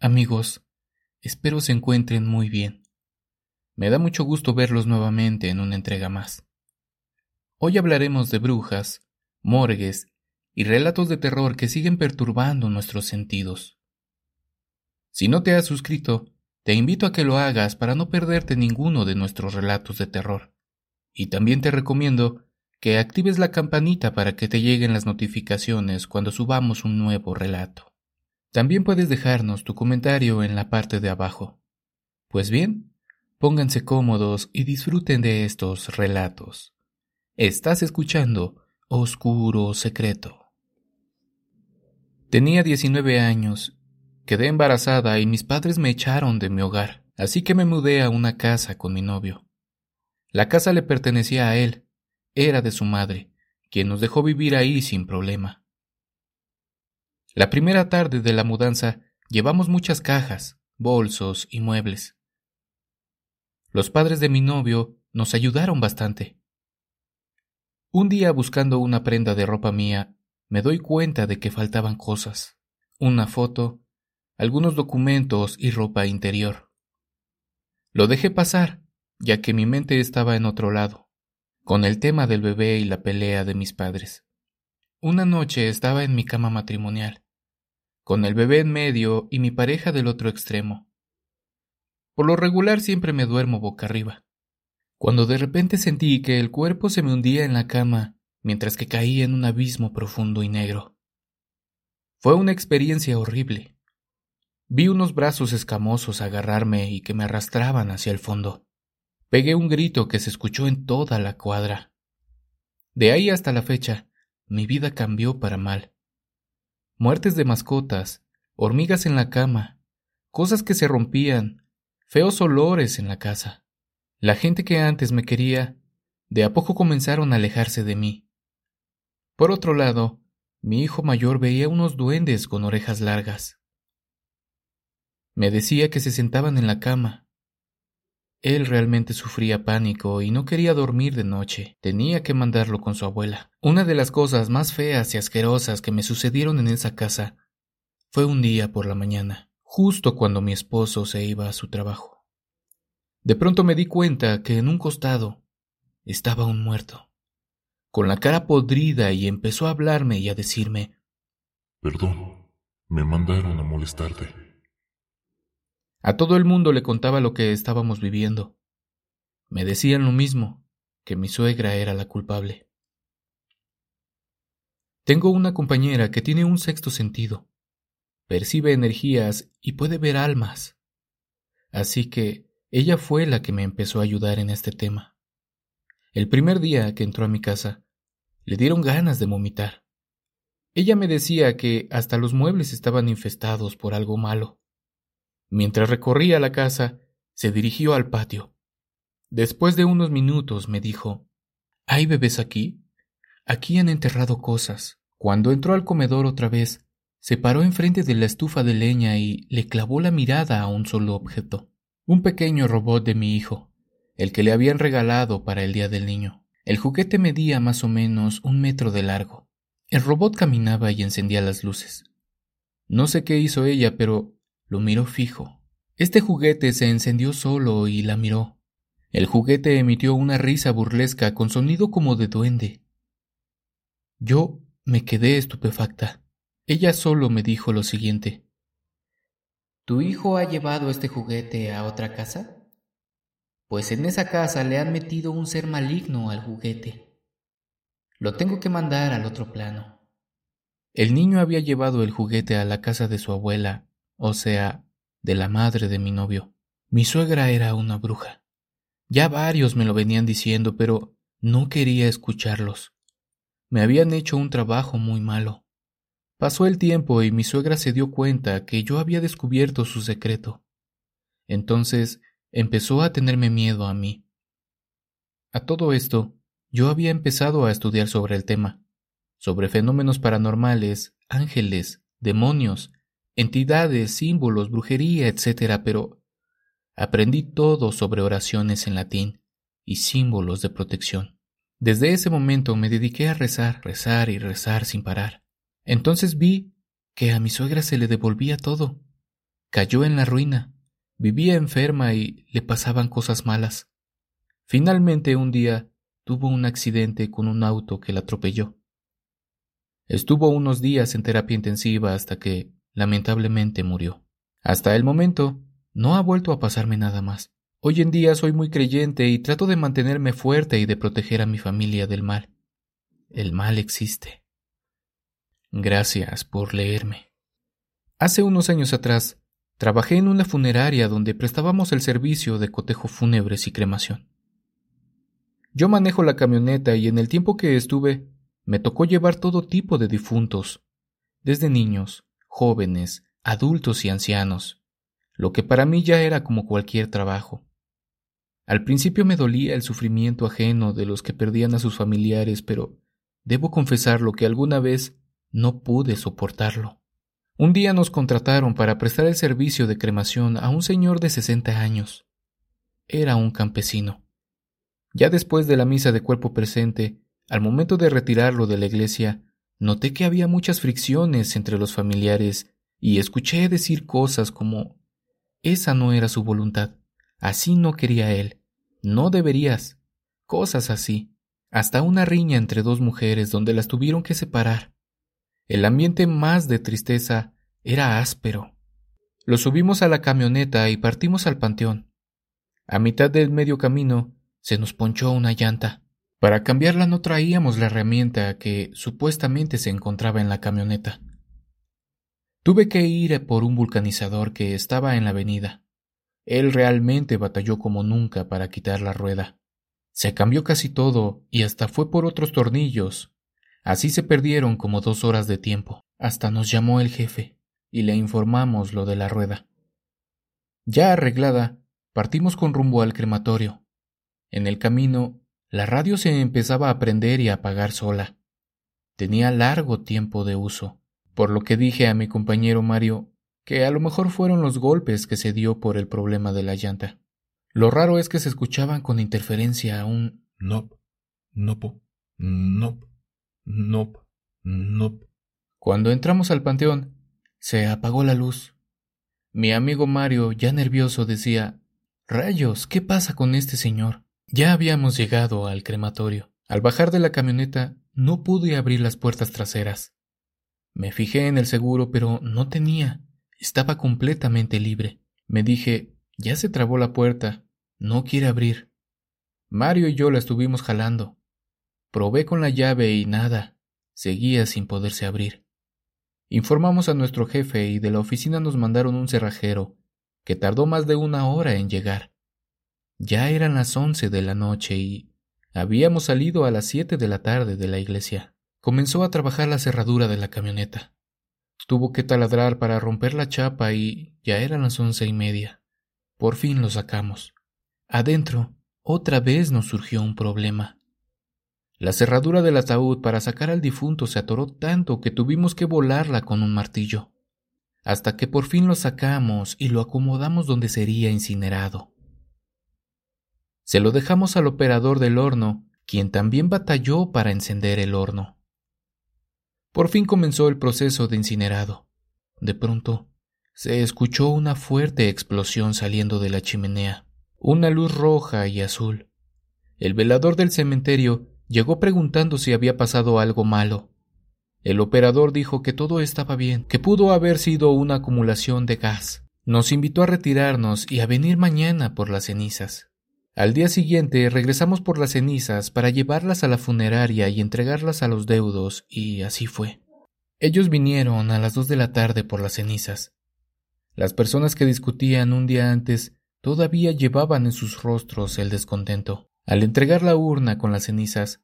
Amigos, espero se encuentren muy bien. Me da mucho gusto verlos nuevamente en una entrega más. Hoy hablaremos de brujas, morgues y relatos de terror que siguen perturbando nuestros sentidos. Si no te has suscrito, te invito a que lo hagas para no perderte ninguno de nuestros relatos de terror. Y también te recomiendo que actives la campanita para que te lleguen las notificaciones cuando subamos un nuevo relato. También puedes dejarnos tu comentario en la parte de abajo. Pues bien, pónganse cómodos y disfruten de estos relatos. Estás escuchando Oscuro Secreto. Tenía 19 años, quedé embarazada y mis padres me echaron de mi hogar, así que me mudé a una casa con mi novio. La casa le pertenecía a él, era de su madre, quien nos dejó vivir ahí sin problema. La primera tarde de la mudanza llevamos muchas cajas, bolsos y muebles. Los padres de mi novio nos ayudaron bastante. Un día buscando una prenda de ropa mía, me doy cuenta de que faltaban cosas. Una foto, algunos documentos y ropa interior. Lo dejé pasar, ya que mi mente estaba en otro lado, con el tema del bebé y la pelea de mis padres. Una noche estaba en mi cama matrimonial, con el bebé en medio y mi pareja del otro extremo. Por lo regular siempre me duermo boca arriba, cuando de repente sentí que el cuerpo se me hundía en la cama mientras que caía en un abismo profundo y negro. Fue una experiencia horrible. Vi unos brazos escamosos agarrarme y que me arrastraban hacia el fondo. Pegué un grito que se escuchó en toda la cuadra. De ahí hasta la fecha, mi vida cambió para mal. Muertes de mascotas, hormigas en la cama, cosas que se rompían, feos olores en la casa. La gente que antes me quería, de a poco comenzaron a alejarse de mí. Por otro lado, mi hijo mayor veía unos duendes con orejas largas. Me decía que se sentaban en la cama. Él realmente sufría pánico y no quería dormir de noche. Tenía que mandarlo con su abuela. Una de las cosas más feas y asquerosas que me sucedieron en esa casa fue un día por la mañana, justo cuando mi esposo se iba a su trabajo. De pronto me di cuenta que en un costado estaba un muerto, con la cara podrida y empezó a hablarme y a decirme Perdón, me mandaron a molestarte. A todo el mundo le contaba lo que estábamos viviendo. Me decían lo mismo, que mi suegra era la culpable. Tengo una compañera que tiene un sexto sentido. Percibe energías y puede ver almas. Así que ella fue la que me empezó a ayudar en este tema. El primer día que entró a mi casa, le dieron ganas de vomitar. Ella me decía que hasta los muebles estaban infestados por algo malo. Mientras recorría la casa, se dirigió al patio. Después de unos minutos me dijo ¿Hay bebés aquí? Aquí han enterrado cosas. Cuando entró al comedor otra vez, se paró enfrente de la estufa de leña y le clavó la mirada a un solo objeto. Un pequeño robot de mi hijo el que le habían regalado para el Día del Niño. El juguete medía más o menos un metro de largo. El robot caminaba y encendía las luces. No sé qué hizo ella, pero lo miró fijo. Este juguete se encendió solo y la miró. El juguete emitió una risa burlesca con sonido como de duende. Yo me quedé estupefacta. Ella solo me dijo lo siguiente. ¿Tu hijo ha llevado este juguete a otra casa? pues en esa casa le han metido un ser maligno al juguete. Lo tengo que mandar al otro plano. El niño había llevado el juguete a la casa de su abuela, o sea, de la madre de mi novio. Mi suegra era una bruja. Ya varios me lo venían diciendo, pero no quería escucharlos. Me habían hecho un trabajo muy malo. Pasó el tiempo y mi suegra se dio cuenta que yo había descubierto su secreto. Entonces empezó a tenerme miedo a mí. A todo esto, yo había empezado a estudiar sobre el tema, sobre fenómenos paranormales, ángeles, demonios, entidades, símbolos, brujería, etc., pero aprendí todo sobre oraciones en latín y símbolos de protección. Desde ese momento me dediqué a rezar, rezar y rezar sin parar. Entonces vi que a mi suegra se le devolvía todo. cayó en la ruina, vivía enferma y le pasaban cosas malas. Finalmente un día tuvo un accidente con un auto que la atropelló. Estuvo unos días en terapia intensiva hasta que, lamentablemente, murió. Hasta el momento, no ha vuelto a pasarme nada más. Hoy en día soy muy creyente y trato de mantenerme fuerte y de proteger a mi familia del mal. El mal existe. Gracias por leerme. Hace unos años atrás, trabajé en una funeraria donde prestábamos el servicio de cotejo fúnebres y cremación. Yo manejo la camioneta y en el tiempo que estuve me tocó llevar todo tipo de difuntos, desde niños, jóvenes, adultos y ancianos, lo que para mí ya era como cualquier trabajo. Al principio me dolía el sufrimiento ajeno de los que perdían a sus familiares, pero debo confesarlo que alguna vez no pude soportarlo. Un día nos contrataron para prestar el servicio de cremación a un señor de sesenta años. Era un campesino. Ya después de la misa de cuerpo presente, al momento de retirarlo de la iglesia, noté que había muchas fricciones entre los familiares y escuché decir cosas como esa no era su voluntad, así no quería él, no deberías, cosas así, hasta una riña entre dos mujeres donde las tuvieron que separar. El ambiente más de tristeza era áspero. Lo subimos a la camioneta y partimos al panteón. A mitad del medio camino se nos ponchó una llanta. Para cambiarla no traíamos la herramienta que supuestamente se encontraba en la camioneta. Tuve que ir por un vulcanizador que estaba en la avenida. Él realmente batalló como nunca para quitar la rueda. Se cambió casi todo y hasta fue por otros tornillos. Así se perdieron como dos horas de tiempo. Hasta nos llamó el jefe y le informamos lo de la rueda. Ya arreglada, partimos con rumbo al crematorio. En el camino la radio se empezaba a prender y a apagar sola. Tenía largo tiempo de uso, por lo que dije a mi compañero Mario que a lo mejor fueron los golpes que se dio por el problema de la llanta. Lo raro es que se escuchaban con interferencia un nop, nopo, nop, nop, nop. Cuando entramos al panteón, se apagó la luz. Mi amigo Mario, ya nervioso, decía Rayos, ¿qué pasa con este señor? Ya habíamos llegado al crematorio. Al bajar de la camioneta no pude abrir las puertas traseras. Me fijé en el seguro, pero no tenía. Estaba completamente libre. Me dije, ya se trabó la puerta. No quiere abrir. Mario y yo la estuvimos jalando. Probé con la llave y nada. Seguía sin poderse abrir. Informamos a nuestro jefe y de la oficina nos mandaron un cerrajero, que tardó más de una hora en llegar. Ya eran las once de la noche y habíamos salido a las siete de la tarde de la iglesia. Comenzó a trabajar la cerradura de la camioneta. Tuvo que taladrar para romper la chapa y ya eran las once y media. Por fin lo sacamos. Adentro, otra vez nos surgió un problema. La cerradura del ataúd para sacar al difunto se atoró tanto que tuvimos que volarla con un martillo, hasta que por fin lo sacamos y lo acomodamos donde sería incinerado. Se lo dejamos al operador del horno, quien también batalló para encender el horno. Por fin comenzó el proceso de incinerado. De pronto, se escuchó una fuerte explosión saliendo de la chimenea, una luz roja y azul. El velador del cementerio llegó preguntando si había pasado algo malo. El operador dijo que todo estaba bien, que pudo haber sido una acumulación de gas. Nos invitó a retirarnos y a venir mañana por las cenizas. Al día siguiente regresamos por las cenizas para llevarlas a la funeraria y entregarlas a los deudos, y así fue. Ellos vinieron a las dos de la tarde por las cenizas. Las personas que discutían un día antes todavía llevaban en sus rostros el descontento. Al entregar la urna con las cenizas,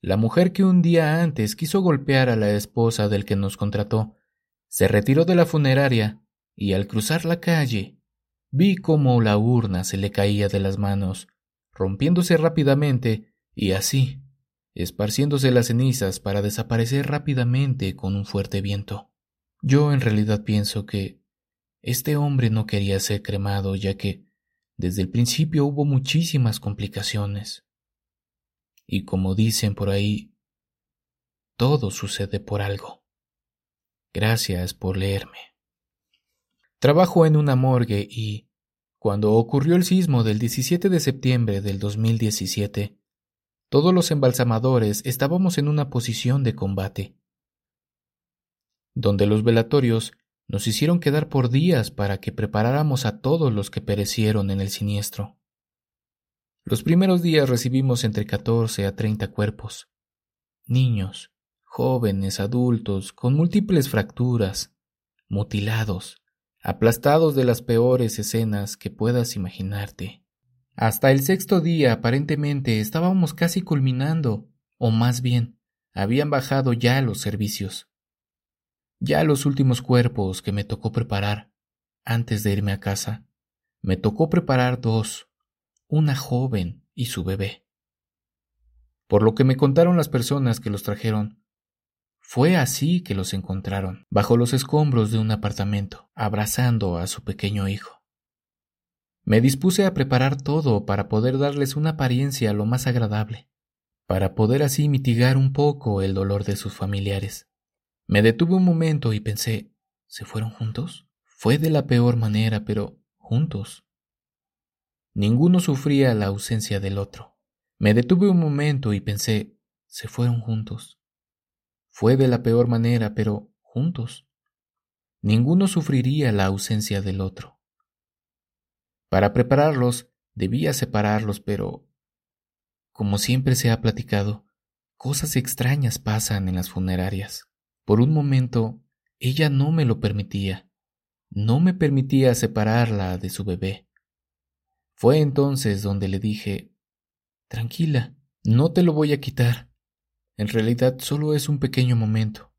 la mujer que un día antes quiso golpear a la esposa del que nos contrató, se retiró de la funeraria y al cruzar la calle vi cómo la urna se le caía de las manos rompiéndose rápidamente y así, esparciéndose las cenizas para desaparecer rápidamente con un fuerte viento. Yo en realidad pienso que este hombre no quería ser cremado ya que desde el principio hubo muchísimas complicaciones. Y como dicen por ahí, todo sucede por algo. Gracias por leerme. Trabajo en una morgue y, cuando ocurrió el sismo del 17 de septiembre del 2017, todos los embalsamadores estábamos en una posición de combate, donde los velatorios nos hicieron quedar por días para que preparáramos a todos los que perecieron en el siniestro. Los primeros días recibimos entre 14 a 30 cuerpos, niños, jóvenes, adultos, con múltiples fracturas, mutilados, aplastados de las peores escenas que puedas imaginarte. Hasta el sexto día aparentemente estábamos casi culminando, o más bien, habían bajado ya los servicios. Ya los últimos cuerpos que me tocó preparar, antes de irme a casa, me tocó preparar dos, una joven y su bebé. Por lo que me contaron las personas que los trajeron, fue así que los encontraron, bajo los escombros de un apartamento, abrazando a su pequeño hijo. Me dispuse a preparar todo para poder darles una apariencia lo más agradable, para poder así mitigar un poco el dolor de sus familiares. Me detuve un momento y pensé, ¿se fueron juntos? Fue de la peor manera, pero juntos. Ninguno sufría la ausencia del otro. Me detuve un momento y pensé, ¿se fueron juntos? Fue de la peor manera, pero juntos. Ninguno sufriría la ausencia del otro. Para prepararlos, debía separarlos, pero, como siempre se ha platicado, cosas extrañas pasan en las funerarias. Por un momento, ella no me lo permitía. No me permitía separarla de su bebé. Fue entonces donde le dije, Tranquila, no te lo voy a quitar. En realidad solo es un pequeño momento,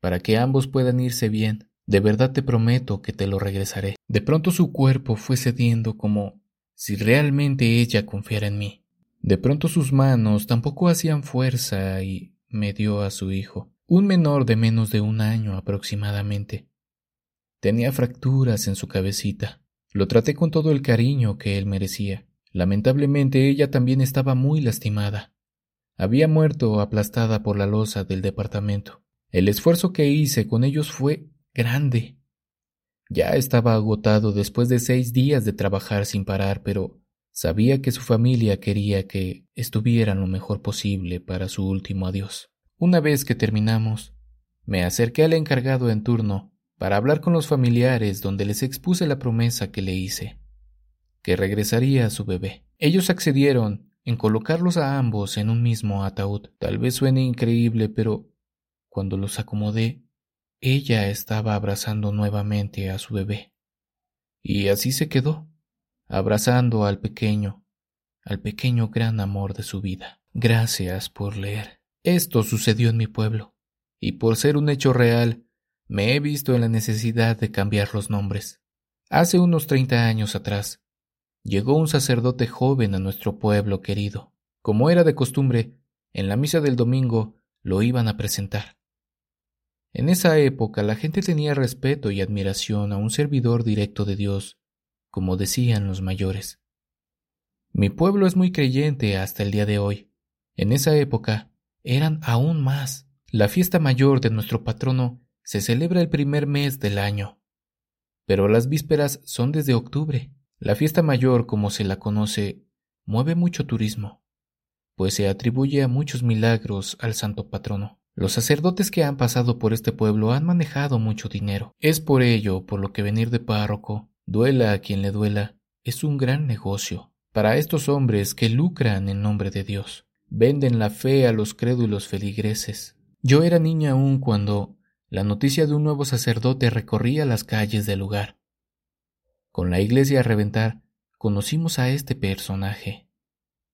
para que ambos puedan irse bien. De verdad te prometo que te lo regresaré. De pronto su cuerpo fue cediendo como si realmente ella confiara en mí. De pronto sus manos tampoco hacían fuerza y me dio a su hijo un menor de menos de un año aproximadamente. Tenía fracturas en su cabecita. Lo traté con todo el cariño que él merecía. Lamentablemente ella también estaba muy lastimada. Había muerto aplastada por la losa del departamento. El esfuerzo que hice con ellos fue grande. Ya estaba agotado después de seis días de trabajar sin parar, pero sabía que su familia quería que estuvieran lo mejor posible para su último adiós. Una vez que terminamos, me acerqué al encargado en turno para hablar con los familiares donde les expuse la promesa que le hice, que regresaría a su bebé. Ellos accedieron en colocarlos a ambos en un mismo ataúd. Tal vez suene increíble, pero cuando los acomodé, ella estaba abrazando nuevamente a su bebé. Y así se quedó, abrazando al pequeño, al pequeño gran amor de su vida. Gracias por leer. Esto sucedió en mi pueblo, y por ser un hecho real, me he visto en la necesidad de cambiar los nombres. Hace unos treinta años atrás, llegó un sacerdote joven a nuestro pueblo querido. Como era de costumbre, en la misa del domingo lo iban a presentar. En esa época la gente tenía respeto y admiración a un servidor directo de Dios, como decían los mayores. Mi pueblo es muy creyente hasta el día de hoy. En esa época eran aún más. La fiesta mayor de nuestro patrono se celebra el primer mes del año, pero las vísperas son desde octubre. La fiesta mayor, como se la conoce, mueve mucho turismo, pues se atribuye a muchos milagros al santo patrono. Los sacerdotes que han pasado por este pueblo han manejado mucho dinero. Es por ello por lo que venir de párroco, duela a quien le duela, es un gran negocio para estos hombres que lucran en nombre de Dios venden la fe a los crédulos feligreses. Yo era niña aún cuando la noticia de un nuevo sacerdote recorría las calles del lugar. Con la iglesia a reventar, conocimos a este personaje,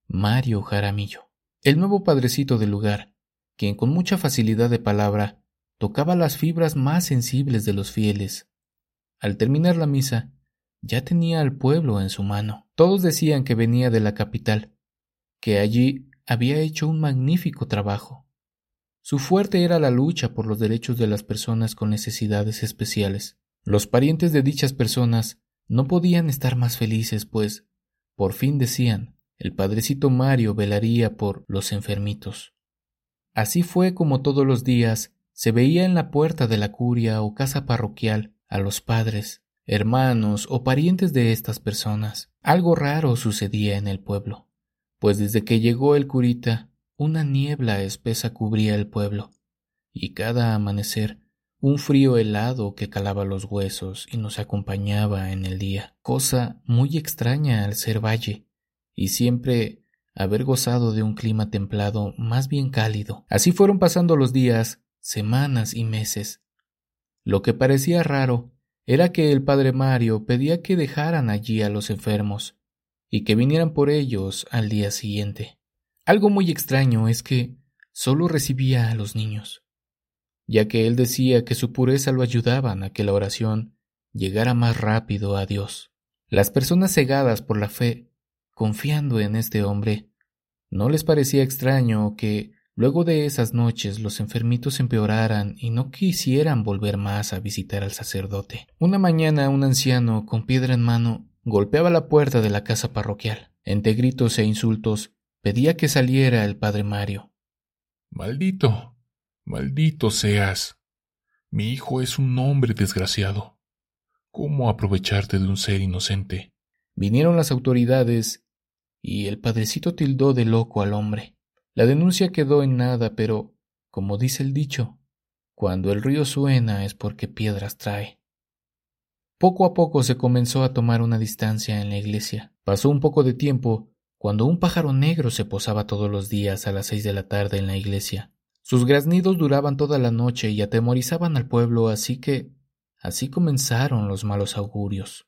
Mario Jaramillo, el nuevo padrecito del lugar, quien con mucha facilidad de palabra tocaba las fibras más sensibles de los fieles. Al terminar la misa, ya tenía al pueblo en su mano. Todos decían que venía de la capital, que allí había hecho un magnífico trabajo. Su fuerte era la lucha por los derechos de las personas con necesidades especiales. Los parientes de dichas personas no podían estar más felices, pues, por fin decían, el padrecito Mario velaría por los enfermitos. Así fue como todos los días se veía en la puerta de la curia o casa parroquial a los padres, hermanos o parientes de estas personas. Algo raro sucedía en el pueblo, pues desde que llegó el curita, una niebla espesa cubría el pueblo, y cada amanecer un frío helado que calaba los huesos y nos acompañaba en el día, cosa muy extraña al ser valle, y siempre haber gozado de un clima templado más bien cálido. Así fueron pasando los días, semanas y meses. Lo que parecía raro era que el padre Mario pedía que dejaran allí a los enfermos y que vinieran por ellos al día siguiente. Algo muy extraño es que solo recibía a los niños, ya que él decía que su pureza lo ayudaban a que la oración llegara más rápido a Dios. Las personas cegadas por la fe, confiando en este hombre, no les parecía extraño que Luego de esas noches los enfermitos empeoraran y no quisieran volver más a visitar al sacerdote. Una mañana un anciano, con piedra en mano, golpeaba la puerta de la casa parroquial. Entre gritos e insultos, pedía que saliera el padre Mario. Maldito, maldito seas. Mi hijo es un hombre desgraciado. ¿Cómo aprovecharte de un ser inocente? Vinieron las autoridades y el padrecito tildó de loco al hombre. La denuncia quedó en nada, pero, como dice el dicho, cuando el río suena es porque piedras trae. Poco a poco se comenzó a tomar una distancia en la iglesia. Pasó un poco de tiempo cuando un pájaro negro se posaba todos los días a las seis de la tarde en la iglesia. Sus graznidos duraban toda la noche y atemorizaban al pueblo, así que así comenzaron los malos augurios.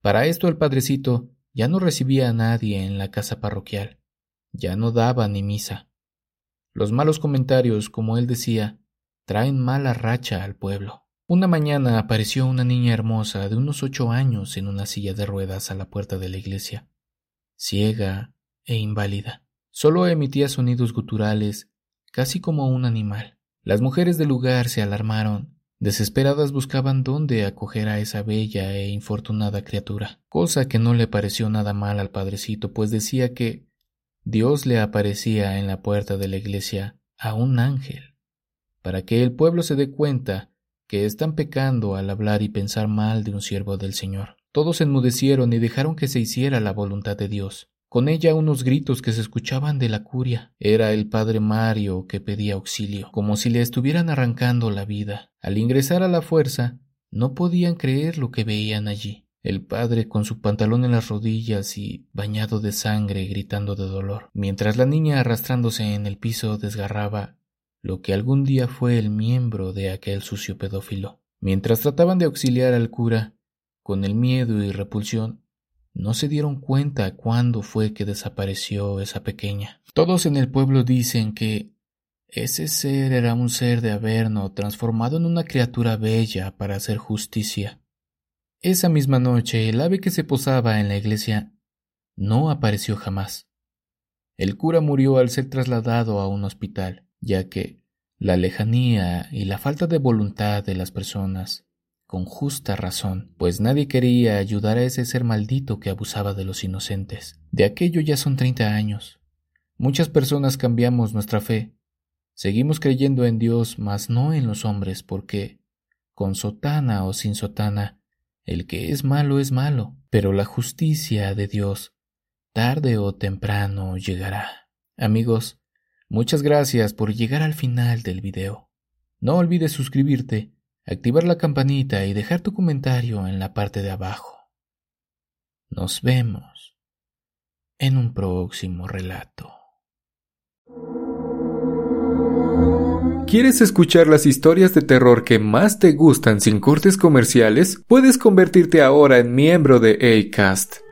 Para esto el padrecito ya no recibía a nadie en la casa parroquial ya no daba ni misa. Los malos comentarios, como él decía, traen mala racha al pueblo. Una mañana apareció una niña hermosa de unos ocho años en una silla de ruedas a la puerta de la iglesia, ciega e inválida. Solo emitía sonidos guturales, casi como un animal. Las mujeres del lugar se alarmaron, desesperadas buscaban dónde acoger a esa bella e infortunada criatura, cosa que no le pareció nada mal al padrecito, pues decía que Dios le aparecía en la puerta de la iglesia a un ángel, para que el pueblo se dé cuenta que están pecando al hablar y pensar mal de un siervo del Señor. Todos enmudecieron y dejaron que se hiciera la voluntad de Dios. Con ella unos gritos que se escuchaban de la curia. Era el padre Mario que pedía auxilio, como si le estuvieran arrancando la vida. Al ingresar a la fuerza, no podían creer lo que veían allí el padre con su pantalón en las rodillas y bañado de sangre gritando de dolor, mientras la niña arrastrándose en el piso desgarraba lo que algún día fue el miembro de aquel sucio pedófilo. Mientras trataban de auxiliar al cura, con el miedo y repulsión, no se dieron cuenta cuándo fue que desapareció esa pequeña. Todos en el pueblo dicen que ese ser era un ser de Averno transformado en una criatura bella para hacer justicia. Esa misma noche el ave que se posaba en la iglesia no apareció jamás. El cura murió al ser trasladado a un hospital, ya que la lejanía y la falta de voluntad de las personas, con justa razón, pues nadie quería ayudar a ese ser maldito que abusaba de los inocentes. De aquello ya son treinta años. Muchas personas cambiamos nuestra fe. Seguimos creyendo en Dios, mas no en los hombres, porque, con sotana o sin sotana, el que es malo es malo, pero la justicia de Dios tarde o temprano llegará. Amigos, muchas gracias por llegar al final del video. No olvides suscribirte, activar la campanita y dejar tu comentario en la parte de abajo. Nos vemos en un próximo relato. ¿Quieres escuchar las historias de terror que más te gustan sin cortes comerciales? Puedes convertirte ahora en miembro de ACAST